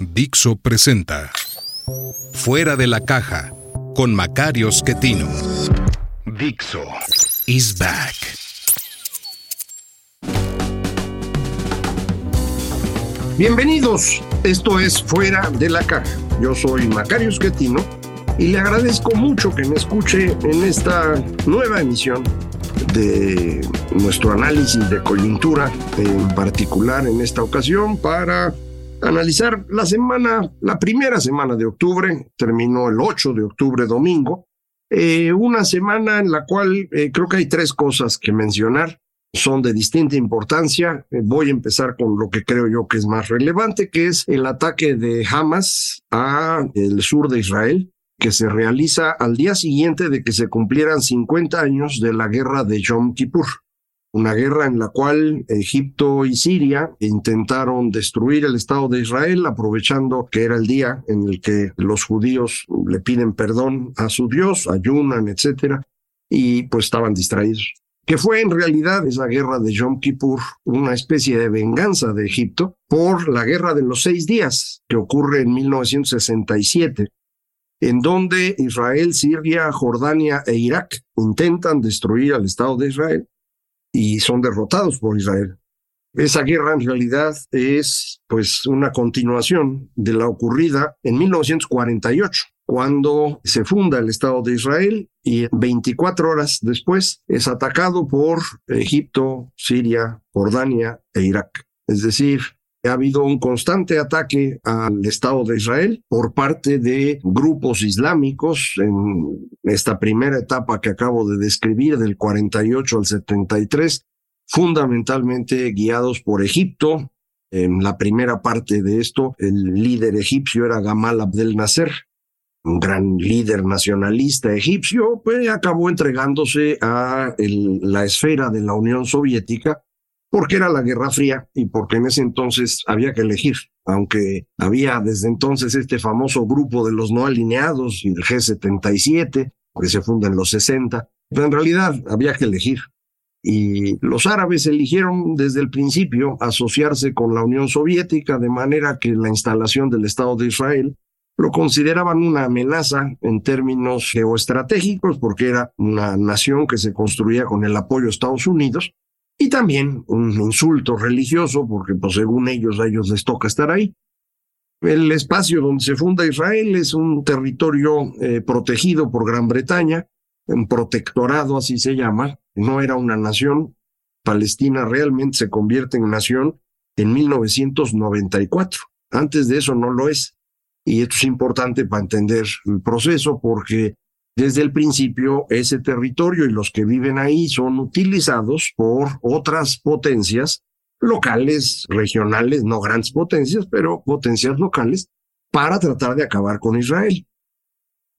Dixo presenta Fuera de la caja con Macario Schettino. Dixo is back. Bienvenidos, esto es Fuera de la Caja. Yo soy Macario Schettino y le agradezco mucho que me escuche en esta nueva emisión de nuestro análisis de coyuntura, en particular en esta ocasión para analizar la semana, la primera semana de octubre, terminó el 8 de octubre domingo, eh, una semana en la cual eh, creo que hay tres cosas que mencionar son de distinta importancia. Eh, voy a empezar con lo que creo yo que es más relevante, que es el ataque de Hamas a el sur de Israel, que se realiza al día siguiente de que se cumplieran 50 años de la guerra de Yom Kippur, una guerra en la cual Egipto y Siria intentaron destruir el Estado de Israel, aprovechando que era el día en el que los judíos le piden perdón a su Dios, ayunan, etcétera, y pues estaban distraídos. Que fue en realidad esa guerra de Yom Kippur una especie de venganza de Egipto por la guerra de los seis días que ocurre en 1967, en donde Israel, Siria, Jordania e Irak intentan destruir al Estado de Israel y son derrotados por Israel. Esa guerra en realidad es pues una continuación de la ocurrida en 1948 cuando se funda el Estado de Israel y 24 horas después es atacado por Egipto, Siria, Jordania e Irak. Es decir, ha habido un constante ataque al Estado de Israel por parte de grupos islámicos en esta primera etapa que acabo de describir del 48 al 73, fundamentalmente guiados por Egipto. En la primera parte de esto, el líder egipcio era Gamal Abdel Nasser, un gran líder nacionalista egipcio, pues acabó entregándose a la esfera de la Unión Soviética porque era la Guerra Fría y porque en ese entonces había que elegir, aunque había desde entonces este famoso grupo de los no alineados y el G77, que se funda en los 60, pero en realidad había que elegir. Y los árabes eligieron desde el principio asociarse con la Unión Soviética, de manera que la instalación del Estado de Israel lo consideraban una amenaza en términos geoestratégicos porque era una nación que se construía con el apoyo de Estados Unidos y también un insulto religioso porque pues, según ellos a ellos les toca estar ahí. El espacio donde se funda Israel es un territorio eh, protegido por Gran Bretaña, un protectorado así se llama, no era una nación. Palestina realmente se convierte en nación en 1994. Antes de eso no lo es. Y esto es importante para entender el proceso porque desde el principio ese territorio y los que viven ahí son utilizados por otras potencias locales, regionales, no grandes potencias, pero potencias locales, para tratar de acabar con Israel.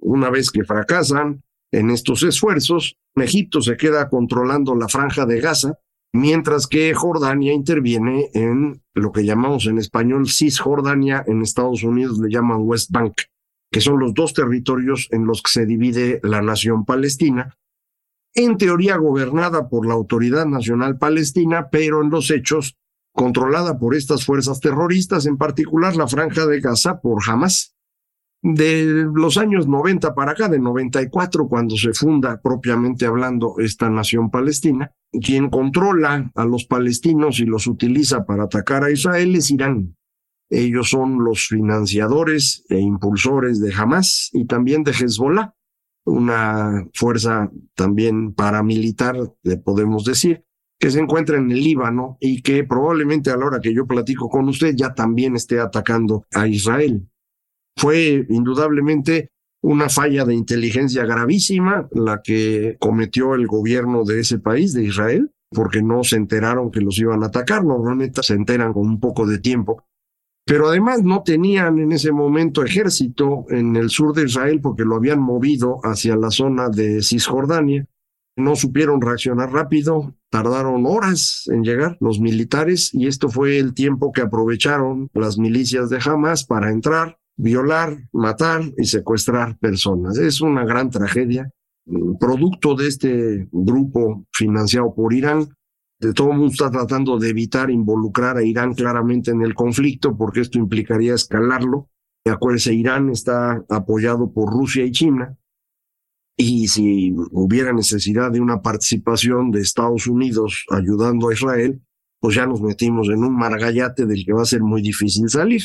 Una vez que fracasan en estos esfuerzos, Egipto se queda controlando la franja de Gaza, mientras que Jordania interviene en lo que llamamos en español Cisjordania, en Estados Unidos le llaman West Bank, que son los dos territorios en los que se divide la nación palestina, en teoría gobernada por la Autoridad Nacional Palestina, pero en los hechos controlada por estas fuerzas terroristas, en particular la franja de Gaza por Hamas de los años 90 para acá, de 94, cuando se funda propiamente hablando esta nación palestina, quien controla a los palestinos y los utiliza para atacar a Israel es Irán. Ellos son los financiadores e impulsores de Hamas y también de Hezbollah, una fuerza también paramilitar, le podemos decir, que se encuentra en el Líbano y que probablemente a la hora que yo platico con usted ya también esté atacando a Israel. Fue indudablemente una falla de inteligencia gravísima la que cometió el gobierno de ese país, de Israel, porque no se enteraron que los iban a atacar. Normalmente se enteran con un poco de tiempo. Pero además no tenían en ese momento ejército en el sur de Israel porque lo habían movido hacia la zona de Cisjordania. No supieron reaccionar rápido, tardaron horas en llegar los militares y esto fue el tiempo que aprovecharon las milicias de Hamas para entrar, violar, matar y secuestrar personas. Es una gran tragedia, producto de este grupo financiado por Irán todo el mundo está tratando de evitar involucrar a Irán claramente en el conflicto porque esto implicaría escalarlo. Acuérdense, Irán está apoyado por Rusia y China y si hubiera necesidad de una participación de Estados Unidos ayudando a Israel, pues ya nos metimos en un margallate del que va a ser muy difícil salir.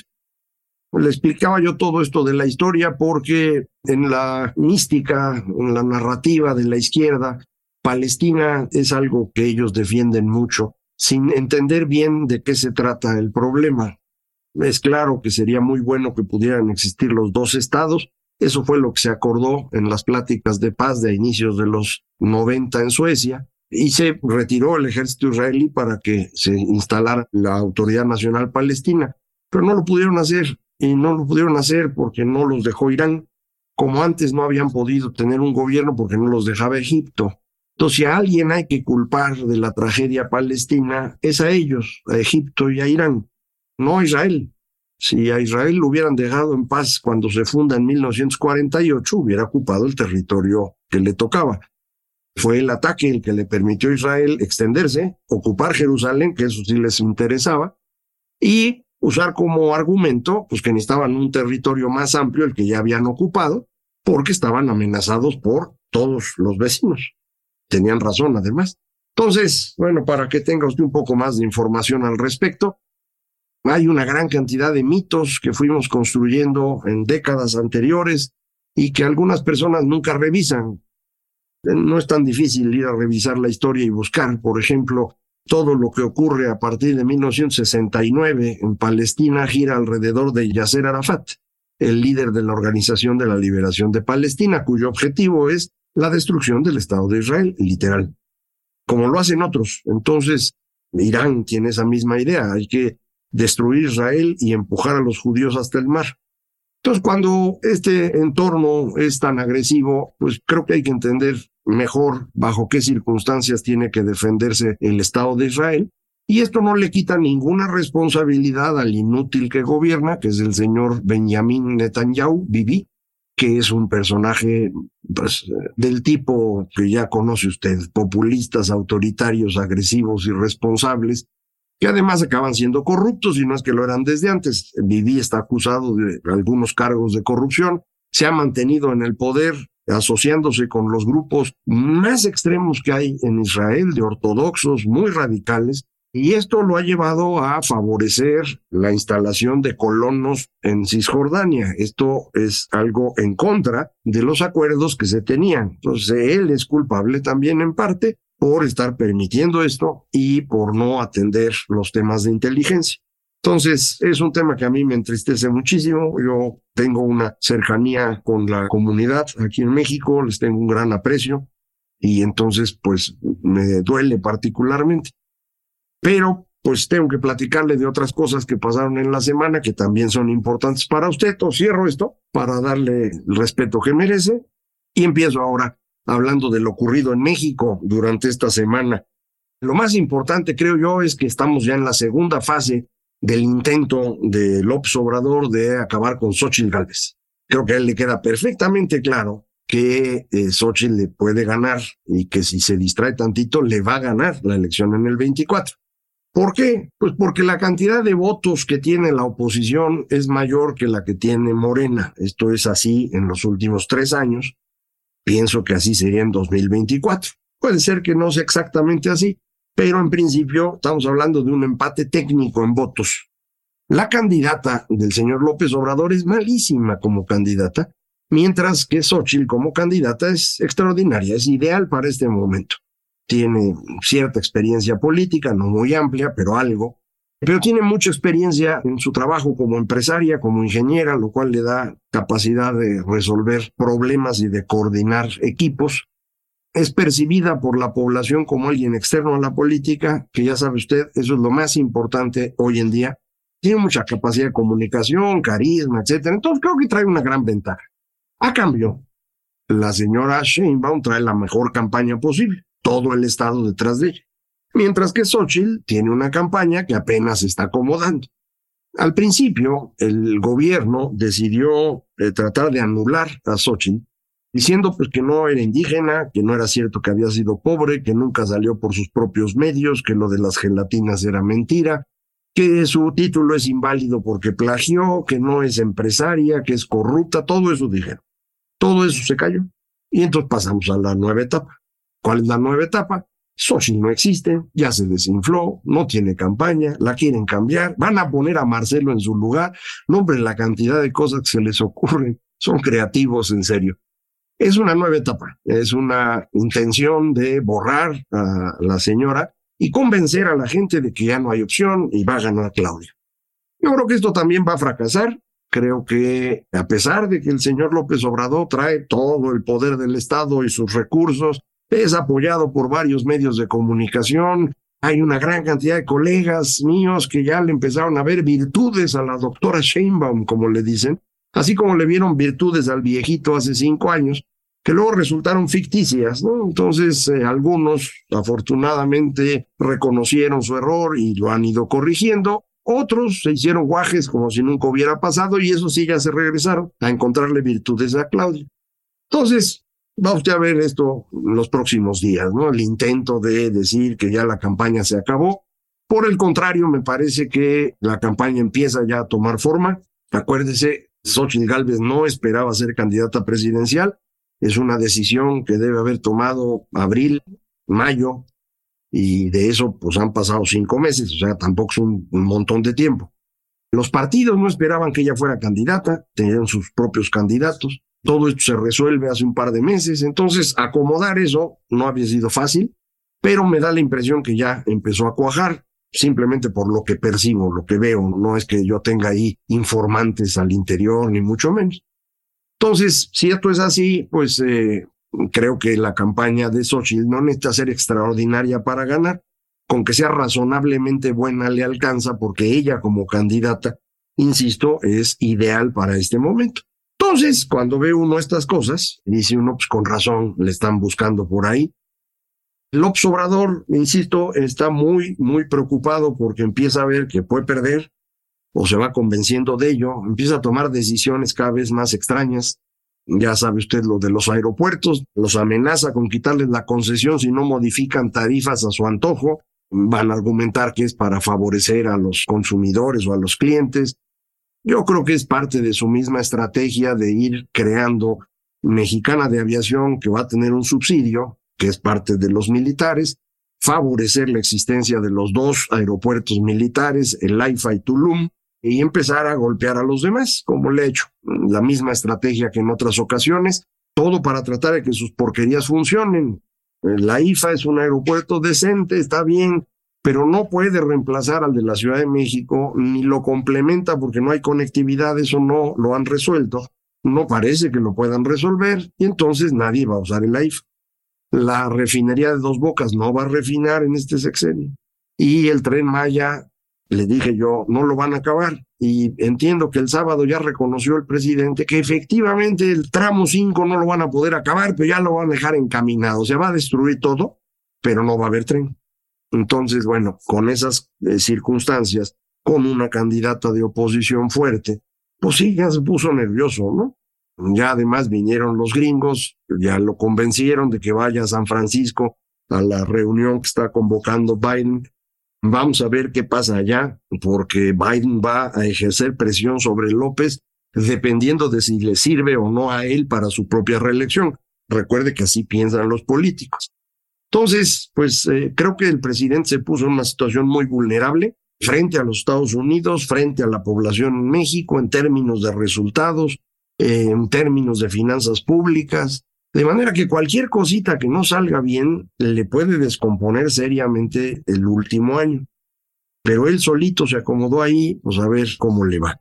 Le explicaba yo todo esto de la historia porque en la mística, en la narrativa de la izquierda, Palestina es algo que ellos defienden mucho, sin entender bien de qué se trata el problema. Es claro que sería muy bueno que pudieran existir los dos estados. Eso fue lo que se acordó en las pláticas de paz de inicios de los 90 en Suecia y se retiró el ejército israelí para que se instalara la Autoridad Nacional Palestina. Pero no lo pudieron hacer y no lo pudieron hacer porque no los dejó Irán, como antes no habían podido tener un gobierno porque no los dejaba Egipto. Entonces, si a alguien hay que culpar de la tragedia palestina, es a ellos, a Egipto y a Irán, no a Israel. Si a Israel lo hubieran dejado en paz cuando se funda en 1948, hubiera ocupado el territorio que le tocaba. Fue el ataque el que le permitió a Israel extenderse, ocupar Jerusalén, que eso sí les interesaba, y usar como argumento pues que necesitaban un territorio más amplio, el que ya habían ocupado, porque estaban amenazados por todos los vecinos. Tenían razón, además. Entonces, bueno, para que tenga usted un poco más de información al respecto, hay una gran cantidad de mitos que fuimos construyendo en décadas anteriores y que algunas personas nunca revisan. No es tan difícil ir a revisar la historia y buscar, por ejemplo, todo lo que ocurre a partir de 1969 en Palestina gira alrededor de Yasser Arafat, el líder de la Organización de la Liberación de Palestina, cuyo objetivo es la destrucción del Estado de Israel, literal, como lo hacen otros. Entonces, Irán tiene esa misma idea, hay que destruir Israel y empujar a los judíos hasta el mar. Entonces, cuando este entorno es tan agresivo, pues creo que hay que entender mejor bajo qué circunstancias tiene que defenderse el Estado de Israel. Y esto no le quita ninguna responsabilidad al inútil que gobierna, que es el señor Benjamin Netanyahu, Bibi, que es un personaje pues, del tipo que ya conoce usted, populistas, autoritarios, agresivos, irresponsables, que además acaban siendo corruptos y no es que lo eran desde antes. Vivi está acusado de algunos cargos de corrupción, se ha mantenido en el poder asociándose con los grupos más extremos que hay en Israel, de ortodoxos muy radicales, y esto lo ha llevado a favorecer la instalación de colonos en Cisjordania. Esto es algo en contra de los acuerdos que se tenían. Entonces, él es culpable también en parte por estar permitiendo esto y por no atender los temas de inteligencia. Entonces, es un tema que a mí me entristece muchísimo. Yo tengo una cercanía con la comunidad aquí en México, les tengo un gran aprecio y entonces, pues, me duele particularmente. Pero pues tengo que platicarle de otras cosas que pasaron en la semana que también son importantes para usted. Cierro esto para darle el respeto que merece y empiezo ahora hablando de lo ocurrido en México durante esta semana. Lo más importante, creo yo, es que estamos ya en la segunda fase del intento de López Obrador de acabar con Xochitl Gálvez. Creo que a él le queda perfectamente claro que eh, Xochitl le puede ganar y que si se distrae tantito le va a ganar la elección en el 24. ¿Por qué? Pues porque la cantidad de votos que tiene la oposición es mayor que la que tiene Morena. Esto es así en los últimos tres años. Pienso que así sería en 2024. Puede ser que no sea exactamente así, pero en principio estamos hablando de un empate técnico en votos. La candidata del señor López Obrador es malísima como candidata, mientras que Xochitl como candidata es extraordinaria, es ideal para este momento tiene cierta experiencia política, no muy amplia, pero algo, pero tiene mucha experiencia en su trabajo como empresaria, como ingeniera, lo cual le da capacidad de resolver problemas y de coordinar equipos. es percibida por la población como alguien externo a la política, que ya sabe usted, eso es lo más importante hoy en día. Tiene mucha capacidad de comunicación, carisma, etcétera. Entonces creo que trae una gran ventaja. A cambio, la señora Sheinbaum trae la mejor campaña posible, todo el estado detrás de ella. Mientras que Xochitl tiene una campaña que apenas está acomodando. Al principio, el gobierno decidió eh, tratar de anular a Xochitl diciendo pues que no era indígena, que no era cierto que había sido pobre, que nunca salió por sus propios medios, que lo de las gelatinas era mentira, que su título es inválido porque plagió, que no es empresaria, que es corrupta, todo eso dijeron. Todo eso se cayó. Y entonces pasamos a la nueva etapa. ¿Cuál es la nueva etapa? Xochitl no existe, ya se desinfló, no tiene campaña, la quieren cambiar, van a poner a Marcelo en su lugar. No, hombre, la cantidad de cosas que se les ocurren son creativos, en serio. Es una nueva etapa, es una intención de borrar a la señora y convencer a la gente de que ya no hay opción y va a ganar Claudia. Yo creo que esto también va a fracasar. Creo que a pesar de que el señor López Obrador trae todo el poder del Estado y sus recursos, es apoyado por varios medios de comunicación. Hay una gran cantidad de colegas míos que ya le empezaron a ver virtudes a la doctora Sheinbaum, como le dicen, así como le vieron virtudes al viejito hace cinco años, que luego resultaron ficticias, ¿no? Entonces, eh, algunos afortunadamente reconocieron su error y lo han ido corrigiendo. Otros se hicieron guajes como si nunca hubiera pasado y eso sí ya se regresaron a encontrarle virtudes a Claudia. Entonces, va usted a ver esto los próximos días, ¿no? El intento de decir que ya la campaña se acabó. Por el contrario, me parece que la campaña empieza ya a tomar forma. Acuérdese, Xochitl Galvez no esperaba ser candidata presidencial. Es una decisión que debe haber tomado abril, mayo, y de eso pues han pasado cinco meses, o sea, tampoco es un, montón de tiempo. Los partidos no esperaban que ella fuera candidata, tenían sus propios candidatos. Todo esto se resuelve hace un par de meses, entonces acomodar eso no había sido fácil, pero me da la impresión que ya empezó a cuajar simplemente por lo que percibo, lo que veo, no es que yo tenga ahí informantes al interior, ni mucho menos. Entonces, si esto es así, pues eh, creo que la campaña de Xochitl no necesita ser extraordinaria para ganar, con que sea razonablemente buena le alcanza, porque ella como candidata, insisto, es ideal para este momento. Entonces, cuando ve uno estas cosas, dice uno, pues con razón, le están buscando por ahí. López Obrador, insisto, está muy, muy preocupado porque empieza a ver que puede perder o se va convenciendo de ello, empieza a tomar decisiones cada vez más extrañas. Ya sabe usted lo de los aeropuertos, los amenaza con quitarles la concesión si no modifican tarifas a su antojo. Van a argumentar que es para favorecer a los consumidores o a los clientes. Yo creo que es parte de su misma estrategia de ir creando Mexicana de Aviación que va a tener un subsidio, que es parte de los militares, favorecer la existencia de los dos aeropuertos militares, el AIFA y Tulum, y empezar a golpear a los demás, como le he hecho. La misma estrategia que en otras ocasiones, todo para tratar de que sus porquerías funcionen. La IFA es un aeropuerto decente, está bien, pero no puede reemplazar al de la Ciudad de México, ni lo complementa porque no hay conectividad, eso no lo han resuelto. No parece que lo puedan resolver y entonces nadie va a usar el AIFA. La refinería de Dos Bocas no va a refinar en este sexenio. Y el tren Maya, le dije yo, no lo van a acabar. Y entiendo que el sábado ya reconoció el presidente que efectivamente el tramo 5 no lo van a poder acabar, pero ya lo van a dejar encaminado. Se va a destruir todo, pero no va a haber tren. Entonces, bueno, con esas eh, circunstancias, con una candidata de oposición fuerte, pues sí, ya se puso nervioso, ¿no? Ya además vinieron los gringos, ya lo convencieron de que vaya a San Francisco a la reunión que está convocando Biden. Vamos a ver qué pasa allá, porque Biden va a ejercer presión sobre López dependiendo de si le sirve o no a él para su propia reelección. Recuerde que así piensan los políticos. Entonces, pues eh, creo que el presidente se puso en una situación muy vulnerable frente a los Estados Unidos, frente a la población en México en términos de resultados, en términos de finanzas públicas, de manera que cualquier cosita que no salga bien le puede descomponer seriamente el último año. Pero él solito se acomodó ahí, pues a ver cómo le va.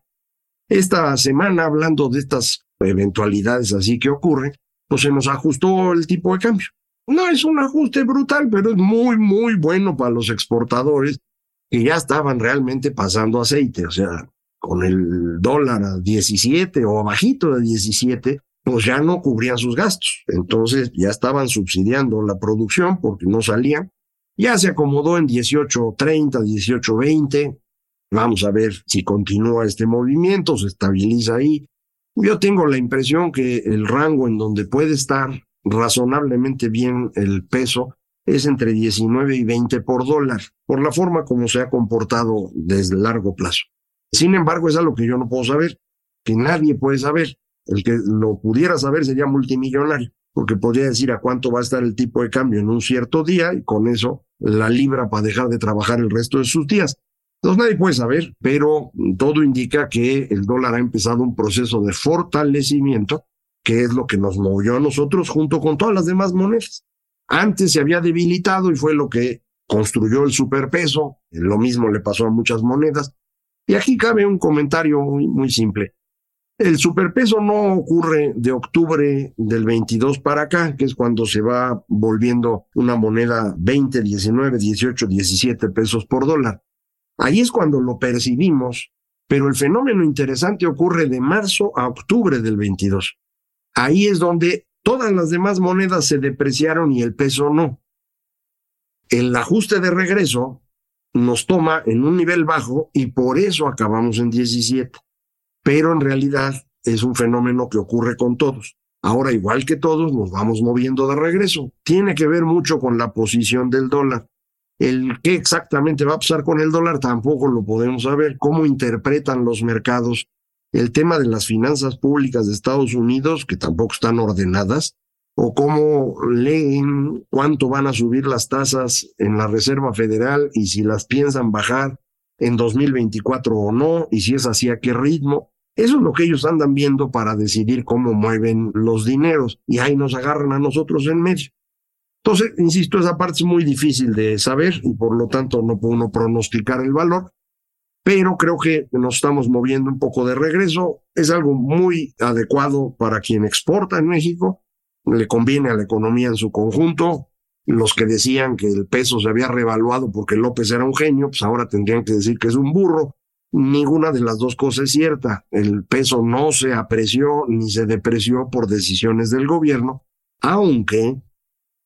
Esta semana, hablando de estas eventualidades así que ocurren, pues se nos ajustó el tipo de cambio. No es un ajuste brutal, pero es muy, muy bueno para los exportadores que ya estaban realmente pasando aceite. O sea, con el dólar a 17 o bajito de 17, pues ya no cubrían sus gastos. Entonces ya estaban subsidiando la producción porque no salían. Ya se acomodó en 18.30, 18.20. Vamos a ver si continúa este movimiento, se estabiliza ahí. Yo tengo la impresión que el rango en donde puede estar razonablemente bien el peso es entre 19 y 20 por dólar, por la forma como se ha comportado desde largo plazo. Sin embargo, es algo que yo no puedo saber, que nadie puede saber. El que lo pudiera saber sería multimillonario, porque podría decir a cuánto va a estar el tipo de cambio en un cierto día y con eso la libra para dejar de trabajar el resto de sus días. Entonces nadie puede saber, pero todo indica que el dólar ha empezado un proceso de fortalecimiento, que es lo que nos movió a nosotros junto con todas las demás monedas. Antes se había debilitado y fue lo que construyó el superpeso, lo mismo le pasó a muchas monedas. Y aquí cabe un comentario muy, muy simple. El superpeso no ocurre de octubre del 22 para acá, que es cuando se va volviendo una moneda 20, 19, 18, 17 pesos por dólar. Ahí es cuando lo percibimos, pero el fenómeno interesante ocurre de marzo a octubre del 22. Ahí es donde todas las demás monedas se depreciaron y el peso no. El ajuste de regreso nos toma en un nivel bajo y por eso acabamos en 17. Pero en realidad es un fenómeno que ocurre con todos. Ahora, igual que todos, nos vamos moviendo de regreso. Tiene que ver mucho con la posición del dólar. El qué exactamente va a pasar con el dólar tampoco lo podemos saber. Cómo interpretan los mercados el tema de las finanzas públicas de Estados Unidos, que tampoco están ordenadas, o cómo leen cuánto van a subir las tasas en la Reserva Federal y si las piensan bajar en 2024 o no, y si es así, a qué ritmo. Eso es lo que ellos andan viendo para decidir cómo mueven los dineros, y ahí nos agarran a nosotros en medio. Entonces, insisto, esa parte es muy difícil de saber y por lo tanto no puede uno pronosticar el valor, pero creo que nos estamos moviendo un poco de regreso. Es algo muy adecuado para quien exporta en México, le conviene a la economía en su conjunto. Los que decían que el peso se había revaluado porque López era un genio, pues ahora tendrían que decir que es un burro. Ninguna de las dos cosas es cierta. El peso no se apreció ni se depreció por decisiones del gobierno, aunque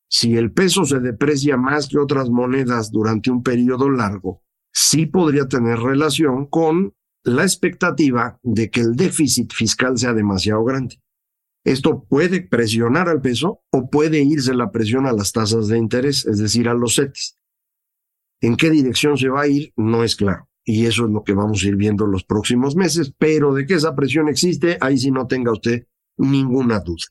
si el peso se deprecia más que otras monedas durante un periodo largo, sí podría tener relación con la expectativa de que el déficit fiscal sea demasiado grande. Esto puede presionar al peso o puede irse la presión a las tasas de interés, es decir, a los CETES. En qué dirección se va a ir no es claro. Y eso es lo que vamos a ir viendo los próximos meses, pero de que esa presión existe, ahí sí no tenga usted ninguna duda.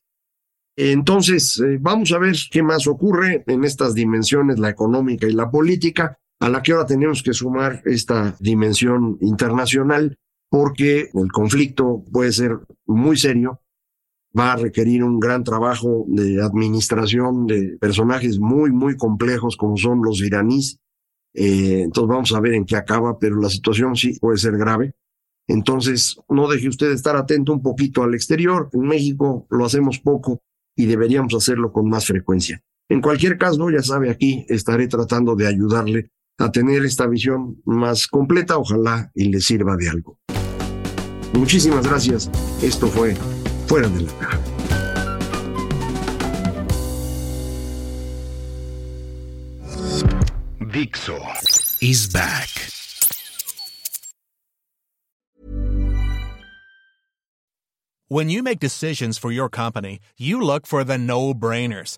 Entonces, eh, vamos a ver qué más ocurre en estas dimensiones, la económica y la política, a la que ahora tenemos que sumar esta dimensión internacional, porque el conflicto puede ser muy serio, va a requerir un gran trabajo de administración de personajes muy, muy complejos como son los iraníes. Eh, entonces vamos a ver en qué acaba, pero la situación sí puede ser grave. Entonces, no deje usted estar atento un poquito al exterior. En México lo hacemos poco y deberíamos hacerlo con más frecuencia. En cualquier caso, ya sabe, aquí estaré tratando de ayudarle a tener esta visión más completa, ojalá y le sirva de algo. Muchísimas gracias. Esto fue Fuera de la Caja. Dixo is back. When you make decisions for your company, you look for the no-brainers.